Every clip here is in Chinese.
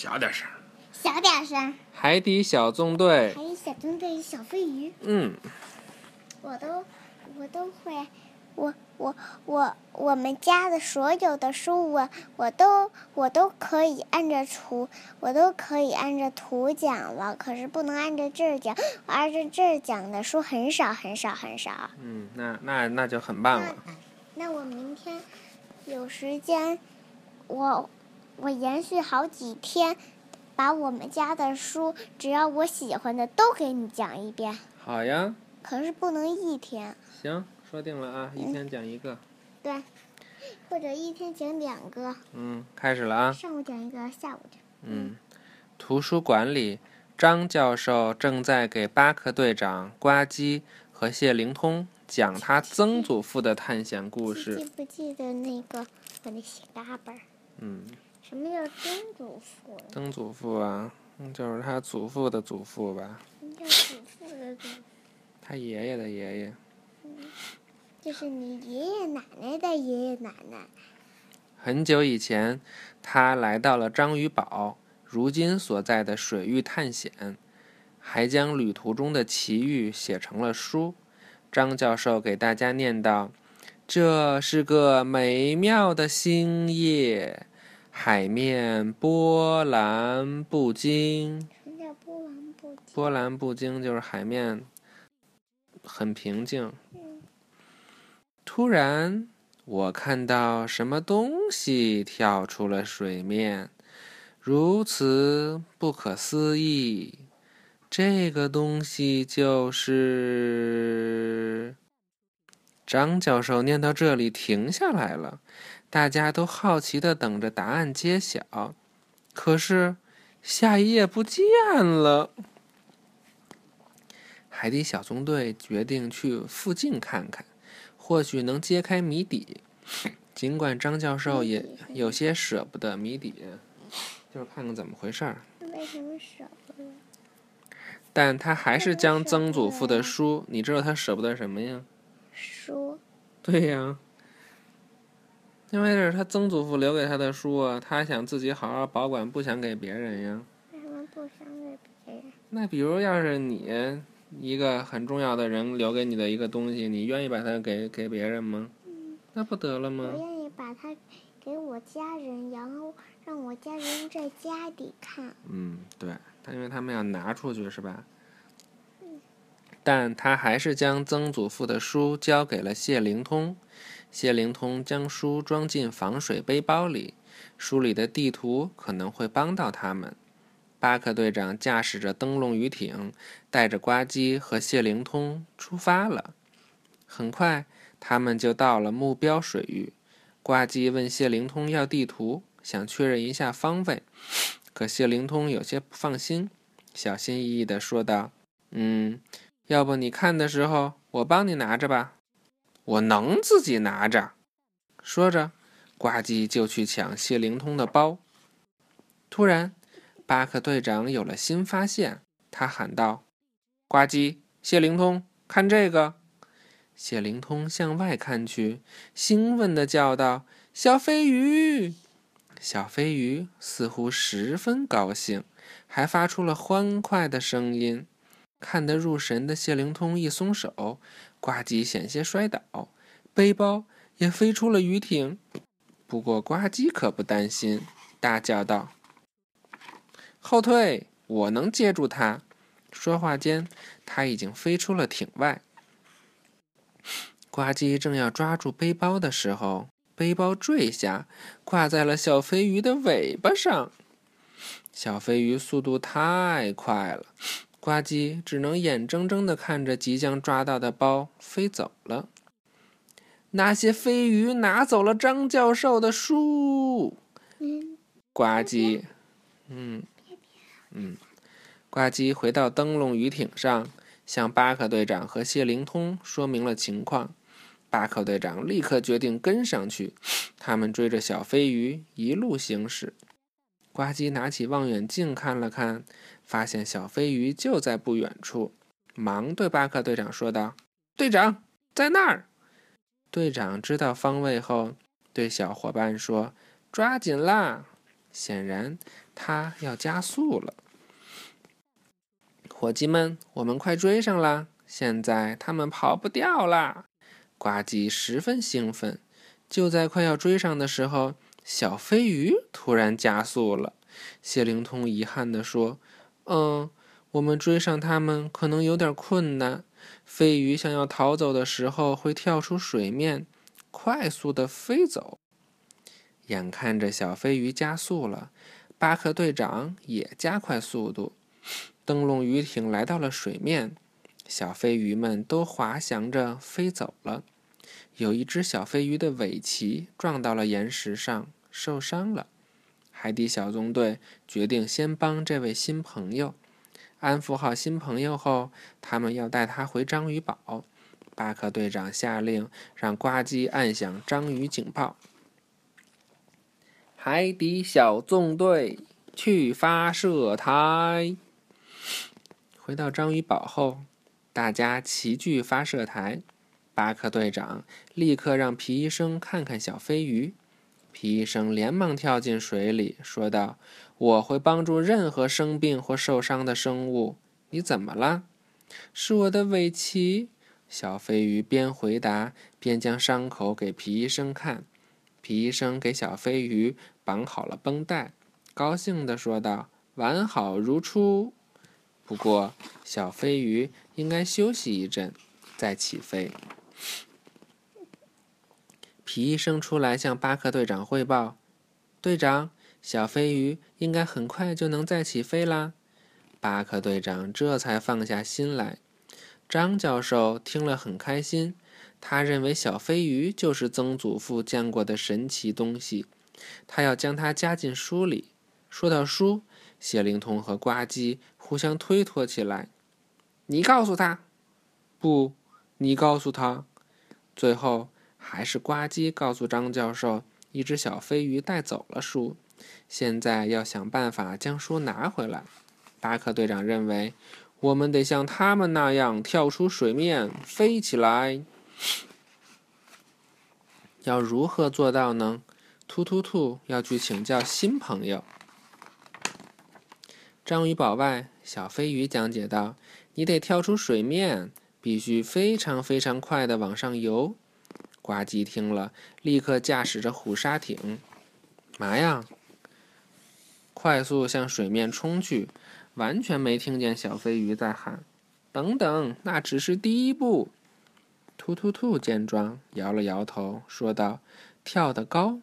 小点声。小点声。海底小纵队。海底小纵队小飞鱼。嗯。我都，我都会，我我我我们家的所有的书，我我都我都可以按着图，我都可以按着图讲了。可是不能按着这儿讲，按着这儿讲的书很少很少很少。嗯，那那那就很棒了。那我明天有时间，我我延续好几天。把我们家的书，只要我喜欢的都给你讲一遍。好呀。可是不能一天。行，说定了啊，一天讲一个。对，或者一天讲两个。嗯，开始了啊。上午讲一个，下午讲。嗯。图书馆里，张教授正在给巴克队长、呱唧和谢灵通讲他曾祖父的探险故事。记不记得那个我那写嘎本？嗯。什么叫曾祖父？曾祖父啊，就是他祖父的祖父吧。叫祖父的祖。他爷爷的爷爷。嗯，就是你爷爷奶奶的爷爷奶奶。很久以前，他来到了章鱼堡，如今所在的水域探险，还将旅途中的奇遇写成了书。张教授给大家念道：“这是个美妙的星夜。”海面波澜不惊。什么叫波澜不惊？波澜不惊就是海面很平静。突然，我看到什么东西跳出了水面，如此不可思议。这个东西就是……张教授念到这里停下来了。大家都好奇的等着答案揭晓，可是下一页不见了。海底小纵队决定去附近看看，或许能揭开谜底。尽管张教授也有些舍不得谜底，就是看看怎么回事儿。为什么舍不得？但他还是将曾祖父的书，你知道他舍不得什么呀？书。对呀。因为这是他曾祖父留给他的书啊，他想自己好好保管，不想给别人呀。为什么不想给别人？那比如，要是你一个很重要的人留给你的一个东西，你愿意把它给给别人吗？嗯。那不得了吗？我愿意把它给我家人，然后让我家人在家里看。嗯，对，他因为他们要拿出去是吧？但他还是将曾祖父的书交给了谢灵通。谢灵通将书装进防水背包里，书里的地图可能会帮到他们。巴克队长驾驶着灯笼鱼艇，带着呱唧和谢灵通出发了。很快，他们就到了目标水域。呱唧问谢灵通要地图，想确认一下方位。可谢灵通有些不放心，小心翼翼地说道：“嗯，要不你看的时候，我帮你拿着吧。”我能自己拿着。说着，呱唧就去抢谢灵通的包。突然，巴克队长有了新发现，他喊道：“呱唧，谢灵通，看这个！”谢灵通向外看去，兴奋地叫道：“小飞鱼！”小飞鱼似乎十分高兴，还发出了欢快的声音。看得入神的谢灵通一松手。呱唧险些摔倒，背包也飞出了鱼艇。不过呱唧可不担心，大叫道：“后退，我能接住它。”说话间，他已经飞出了艇外。呱唧正要抓住背包的时候，背包坠下，挂在了小飞鱼的尾巴上。小飞鱼速度太快了。呱唧只能眼睁睁地看着即将抓到的包飞走了。那些飞鱼拿走了张教授的书。呱唧，嗯嗯，呱唧回到灯笼鱼艇上，向巴克队长和谢灵通说明了情况。巴克队长立刻决定跟上去。他们追着小飞鱼一路行驶。呱唧拿起望远镜看了看。发现小飞鱼就在不远处，忙对巴克队长说道：“队长，在那儿。”队长知道方位后，对小伙伴说：“抓紧啦！”显然他要加速了。伙计们，我们快追上啦！现在他们跑不掉啦！呱唧十分兴奋。就在快要追上的时候，小飞鱼突然加速了。谢灵通遗憾地说：“嗯，我们追上他们可能有点困难。飞鱼想要逃走的时候，会跳出水面，快速的飞走。”眼看着小飞鱼加速了，巴克队长也加快速度。灯笼鱼艇来到了水面，小飞鱼们都滑翔着飞走了。有一只小飞鱼的尾鳍撞到了岩石上，受伤了。海底小纵队决定先帮这位新朋友安抚好新朋友后，他们要带他回章鱼堡。巴克队长下令让呱唧按响章鱼警报。海底小纵队去发射台。回到章鱼堡后，大家齐聚发射台。巴克队长立刻让皮医生看看小飞鱼。皮医生连忙跳进水里，说道：“我会帮助任何生病或受伤的生物。你怎么了？”“是我的尾鳍。”小飞鱼边回答边将伤口给皮医生看。皮医生给小飞鱼绑好了绷带，高兴地说道：“完好如初。不过，小飞鱼应该休息一阵，再起飞。”皮医生出来向巴克队长汇报：“队长，小飞鱼应该很快就能再起飞啦。”巴克队长这才放下心来。张教授听了很开心，他认为小飞鱼就是曾祖父见过的神奇东西，他要将它加进书里。说到书，谢灵通和呱唧互相推脱起来：“你告诉他，不，你告诉他。”最后，还是呱唧告诉张教授，一只小飞鱼带走了书，现在要想办法将书拿回来。巴克队长认为，我们得像他们那样跳出水面飞起来。要如何做到呢？突突兔要去请教新朋友。章鱼堡外，小飞鱼讲解道：“你得跳出水面。”必须非常非常快的往上游。呱唧听了，立刻驾驶着虎鲨艇，嘛呀，快速向水面冲去，完全没听见小飞鱼在喊：“等等，那只是第一步。”突突兔见状，摇了摇头，说道：“跳得高。”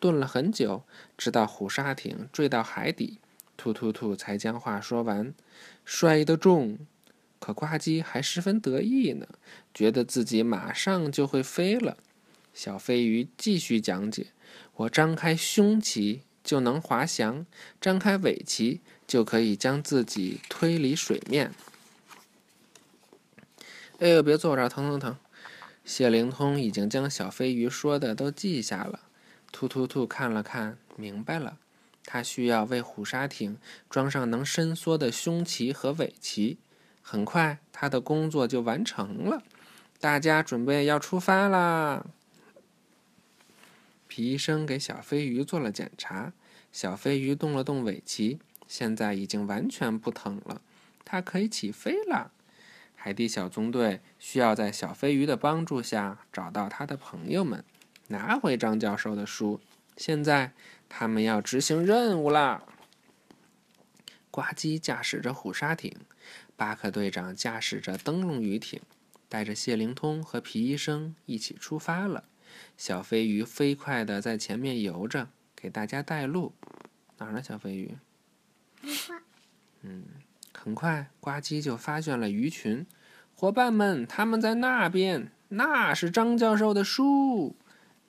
顿了很久，直到虎鲨艇坠到海底，突突兔才将话说完：“摔得重。”可呱唧还十分得意呢，觉得自己马上就会飞了。小飞鱼继续讲解：“我张开胸鳍就能滑翔，张开尾鳍就可以将自己推离水面。”哎呦，别坐我这儿，疼疼疼！谢灵通已经将小飞鱼说的都记下了。突突兔看了看，明白了，他需要为虎鲨艇装上能伸缩的胸鳍和尾鳍。很快，他的工作就完成了。大家准备要出发啦！皮医生给小飞鱼做了检查，小飞鱼动了动尾鳍，现在已经完全不疼了，它可以起飞了。海底小纵队需要在小飞鱼的帮助下找到他的朋友们，拿回张教授的书。现在，他们要执行任务啦！呱唧驾驶着虎鲨艇。巴克队长驾驶着灯笼鱼艇，带着谢灵通和皮医生一起出发了。小飞鱼飞快地在前面游着，给大家带路。哪儿呢？小飞鱼？嗯，很快，呱唧就发现了鱼群。伙伴们，他们在那边，那是张教授的书。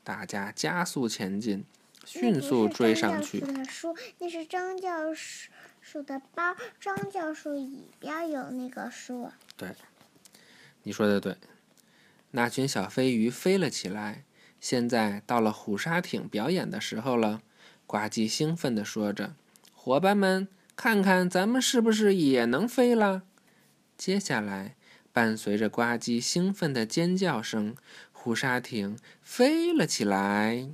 大家加速前进，迅速追上去。那是书，那是张教授。树的包，张教授里边有那个书。对，你说的对。那群小飞鱼飞了起来，现在到了虎鲨艇表演的时候了。呱唧兴奋地说着：“伙伴们，看看咱们是不是也能飞了？”接下来，伴随着呱唧兴奋的尖叫声，虎鲨艇飞了起来。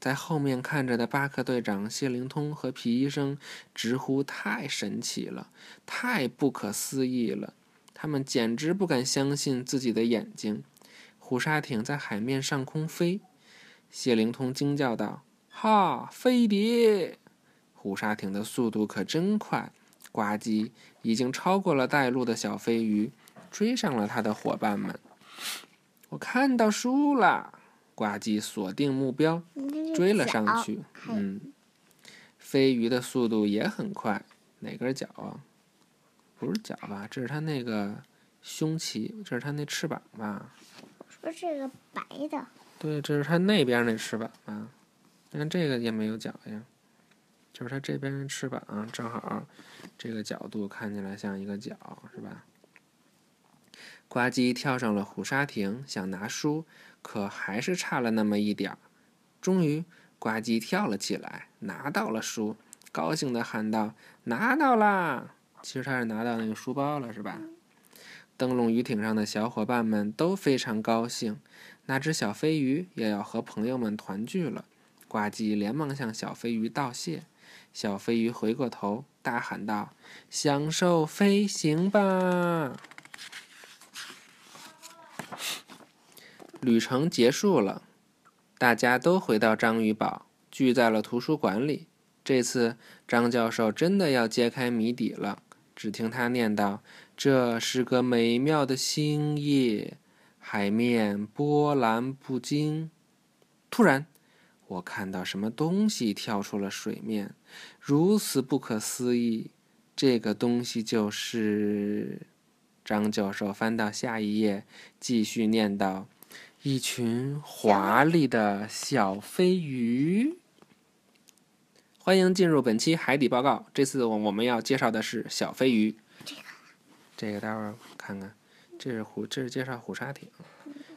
在后面看着的巴克队长、谢灵通和皮医生直呼太神奇了，太不可思议了。他们简直不敢相信自己的眼睛。虎鲨艇在海面上空飞，谢灵通惊叫道：“哈，飞碟！”虎鲨艇的速度可真快，呱唧已经超过了带路的小飞鱼，追上了他的伙伴们。我看到书了，呱唧锁定目标，追了上去。嗯，飞鱼的速度也很快，哪根脚啊？不是脚吧？这是它那个胸鳍，这是它那翅膀吧？说这个白的。对，这是它那边那翅膀啊。你看这个也没有脚呀。就是它这边的翅膀正好，这个角度看起来像一个角，是吧？呱唧跳上了虎鲨艇，想拿书，可还是差了那么一点儿。终于，呱唧跳了起来，拿到了书，高兴地喊道：“拿到啦！”其实他是拿到那个书包了，是吧？灯笼鱼艇上的小伙伴们都非常高兴，那只小飞鱼也要和朋友们团聚了。呱唧连忙向小飞鱼道谢。小飞鱼回过头，大喊道：“享受飞行吧！”旅程结束了，大家都回到章鱼堡，聚在了图书馆里。这次，张教授真的要揭开谜底了。只听他念道：“这是个美妙的星夜，海面波澜不惊。”突然，我看到什么东西跳出了水面，如此不可思议！这个东西就是……张教授翻到下一页，继续念道：“一群华丽的小飞鱼。”欢迎进入本期海底报告。这次我我们要介绍的是小飞鱼。这个，这个待会儿看看，这是虎，这是介绍虎鲨艇。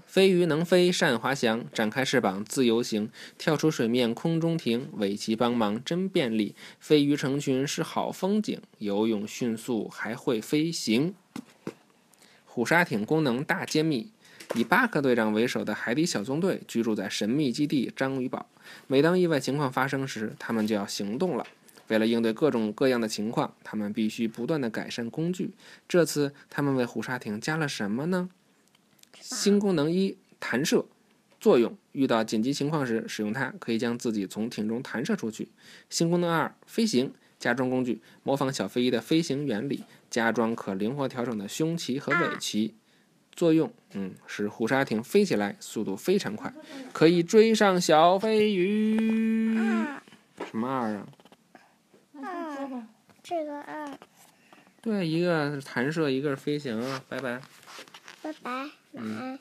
飞鱼能飞，善滑翔，展开翅膀自由行，跳出水面空中停，尾鳍帮忙真便利。飞鱼成群是好风景，游泳迅速还会飞行。虎鲨艇功能大揭秘：以巴克队长为首的海底小纵队居住在神秘基地章鱼堡。每当意外情况发生时，他们就要行动了。为了应对各种各样的情况，他们必须不断的改善工具。这次他们为虎鲨艇加了什么呢？新功能一：弹射作用。遇到紧急情况时，使用它可以将自己从艇中弹射出去。新功能二：飞行加装工具，模仿小飞鱼的飞行原理，加装可灵活调整的胸鳍和尾鳍。作用，嗯，使虎鲨艇飞起来速度非常快，可以追上小飞鱼。什么二啊？二，这个二。对，一个是弹射，一个是飞行。拜拜。拜拜，晚安。